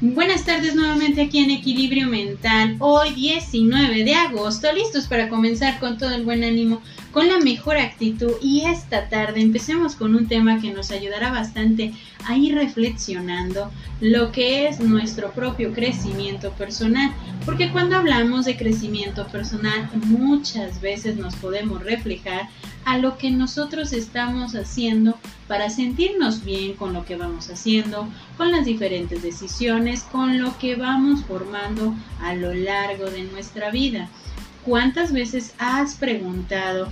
Buenas tardes nuevamente aquí en Equilibrio Mental. Hoy 19 de agosto, listos para comenzar con todo el buen ánimo, con la mejor actitud y esta tarde empecemos con un tema que nos ayudará bastante a ir reflexionando lo que es nuestro propio crecimiento personal. Porque cuando hablamos de crecimiento personal muchas veces nos podemos reflejar a lo que nosotros estamos haciendo para sentirnos bien con lo que vamos haciendo, con las diferentes decisiones, con lo que vamos formando a lo largo de nuestra vida. ¿Cuántas veces has preguntado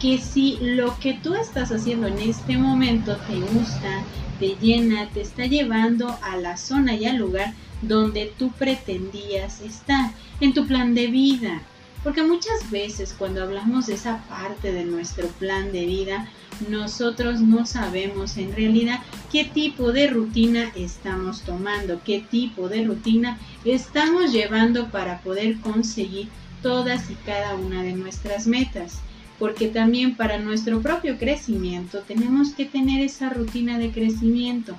que si lo que tú estás haciendo en este momento te gusta, te llena, te está llevando a la zona y al lugar donde tú pretendías estar, en tu plan de vida? Porque muchas veces cuando hablamos de esa parte de nuestro plan de vida, nosotros no sabemos en realidad qué tipo de rutina estamos tomando, qué tipo de rutina estamos llevando para poder conseguir todas y cada una de nuestras metas. Porque también para nuestro propio crecimiento tenemos que tener esa rutina de crecimiento,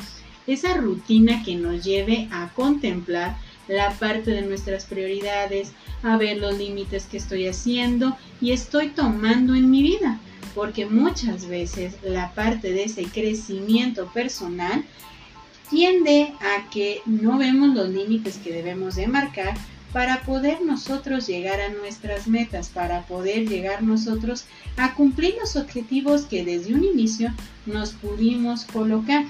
esa rutina que nos lleve a contemplar la parte de nuestras prioridades, a ver los límites que estoy haciendo y estoy tomando en mi vida. Porque muchas veces la parte de ese crecimiento personal tiende a que no vemos los límites que debemos de marcar para poder nosotros llegar a nuestras metas, para poder llegar nosotros a cumplir los objetivos que desde un inicio nos pudimos colocar.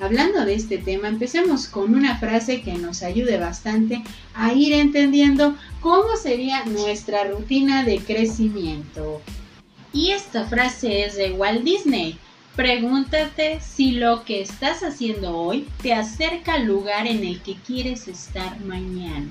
Hablando de este tema, empecemos con una frase que nos ayude bastante a ir entendiendo cómo sería nuestra rutina de crecimiento. Y esta frase es de Walt Disney. Pregúntate si lo que estás haciendo hoy te acerca al lugar en el que quieres estar mañana.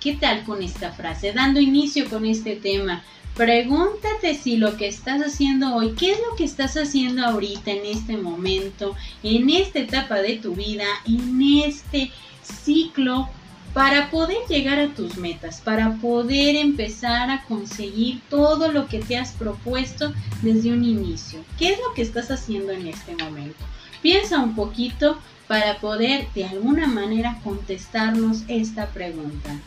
¿Qué tal con esta frase? Dando inicio con este tema, Pregúntate si lo que estás haciendo hoy, qué es lo que estás haciendo ahorita, en este momento, en esta etapa de tu vida, en este ciclo, para poder llegar a tus metas, para poder empezar a conseguir todo lo que te has propuesto desde un inicio. ¿Qué es lo que estás haciendo en este momento? Piensa un poquito para poder de alguna manera contestarnos esta pregunta.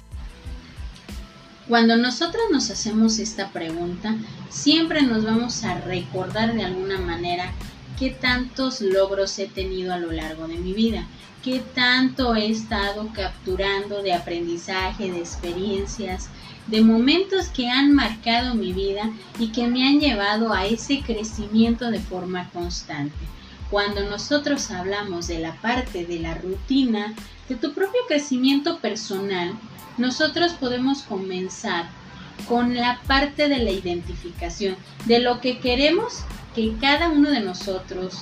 Cuando nosotros nos hacemos esta pregunta, siempre nos vamos a recordar de alguna manera qué tantos logros he tenido a lo largo de mi vida, qué tanto he estado capturando de aprendizaje, de experiencias, de momentos que han marcado mi vida y que me han llevado a ese crecimiento de forma constante. Cuando nosotros hablamos de la parte de la rutina, de tu propio crecimiento personal, nosotros podemos comenzar con la parte de la identificación, de lo que queremos que cada uno de nosotros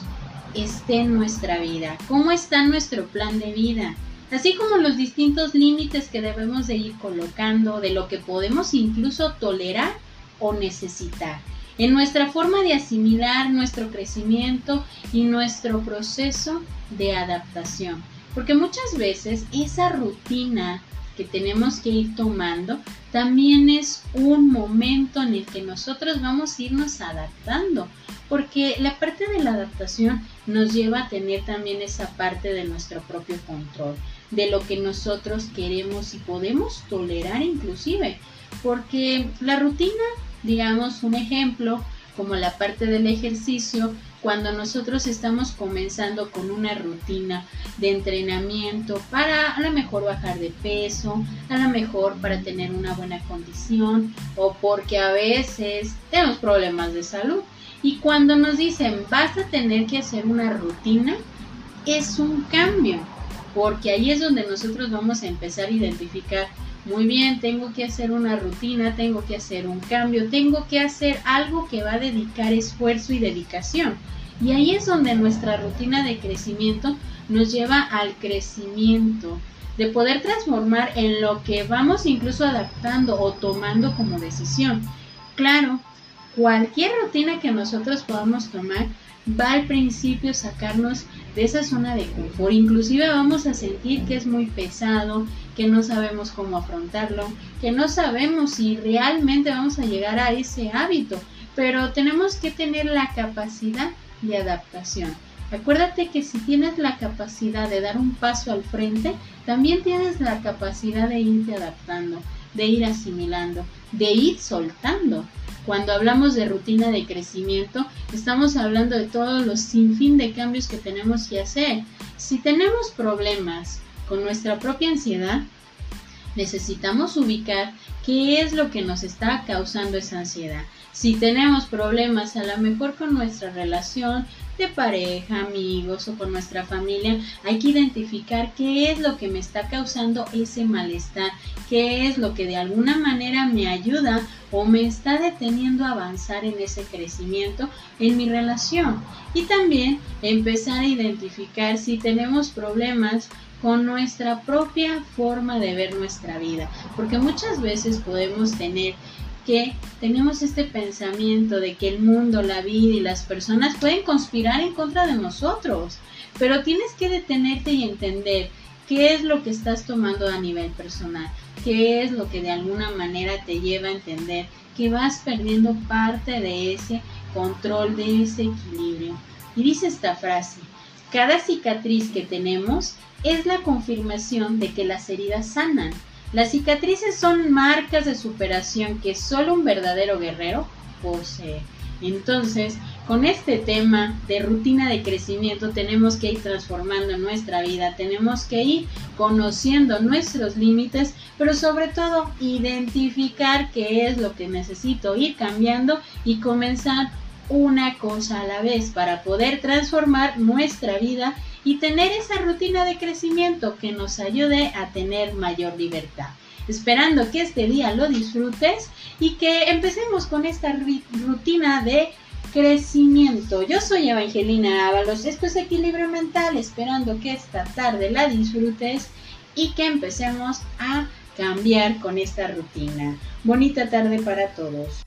esté en nuestra vida, cómo está nuestro plan de vida, así como los distintos límites que debemos de ir colocando, de lo que podemos incluso tolerar o necesitar, en nuestra forma de asimilar nuestro crecimiento y nuestro proceso de adaptación. Porque muchas veces esa rutina que tenemos que ir tomando, también es un momento en el que nosotros vamos a irnos adaptando, porque la parte de la adaptación nos lleva a tener también esa parte de nuestro propio control, de lo que nosotros queremos y podemos tolerar inclusive, porque la rutina, digamos un ejemplo, como la parte del ejercicio, cuando nosotros estamos comenzando con una rutina de entrenamiento para a lo mejor bajar de peso, a lo mejor para tener una buena condición o porque a veces tenemos problemas de salud. Y cuando nos dicen vas a tener que hacer una rutina, es un cambio, porque ahí es donde nosotros vamos a empezar a identificar muy bien, tengo que hacer una rutina, tengo que hacer un cambio, tengo que hacer algo que va a dedicar esfuerzo y dedicación. Y ahí es donde nuestra rutina de crecimiento nos lleva al crecimiento, de poder transformar en lo que vamos incluso adaptando o tomando como decisión. Claro, cualquier rutina que nosotros podamos tomar va al principio sacarnos de esa zona de confort. Inclusive vamos a sentir que es muy pesado, que no sabemos cómo afrontarlo, que no sabemos si realmente vamos a llegar a ese hábito. Pero tenemos que tener la capacidad de adaptación. Acuérdate que si tienes la capacidad de dar un paso al frente, también tienes la capacidad de irte adaptando, de ir asimilando, de ir soltando. Cuando hablamos de rutina de crecimiento, estamos hablando de todos los sinfín de cambios que tenemos que hacer. Si tenemos problemas con nuestra propia ansiedad, necesitamos ubicar qué es lo que nos está causando esa ansiedad. Si tenemos problemas a lo mejor con nuestra relación de pareja, amigos o con nuestra familia, hay que identificar qué es lo que me está causando ese malestar, qué es lo que de alguna manera me ayuda o me está deteniendo a avanzar en ese crecimiento en mi relación. Y también empezar a identificar si tenemos problemas con nuestra propia forma de ver nuestra vida, porque muchas veces podemos tener que tenemos este pensamiento de que el mundo, la vida y las personas pueden conspirar en contra de nosotros, pero tienes que detenerte y entender qué es lo que estás tomando a nivel personal, qué es lo que de alguna manera te lleva a entender que vas perdiendo parte de ese control, de ese equilibrio. Y dice esta frase, cada cicatriz que tenemos es la confirmación de que las heridas sanan las cicatrices son marcas de superación que solo un verdadero guerrero posee. Entonces, con este tema de rutina de crecimiento tenemos que ir transformando nuestra vida, tenemos que ir conociendo nuestros límites, pero sobre todo identificar qué es lo que necesito ir cambiando y comenzar una cosa a la vez para poder transformar nuestra vida y tener esa rutina de crecimiento que nos ayude a tener mayor libertad. Esperando que este día lo disfrutes y que empecemos con esta rutina de crecimiento. Yo soy Evangelina Ábalos, esto es Equilibrio Mental, esperando que esta tarde la disfrutes y que empecemos a cambiar con esta rutina. Bonita tarde para todos.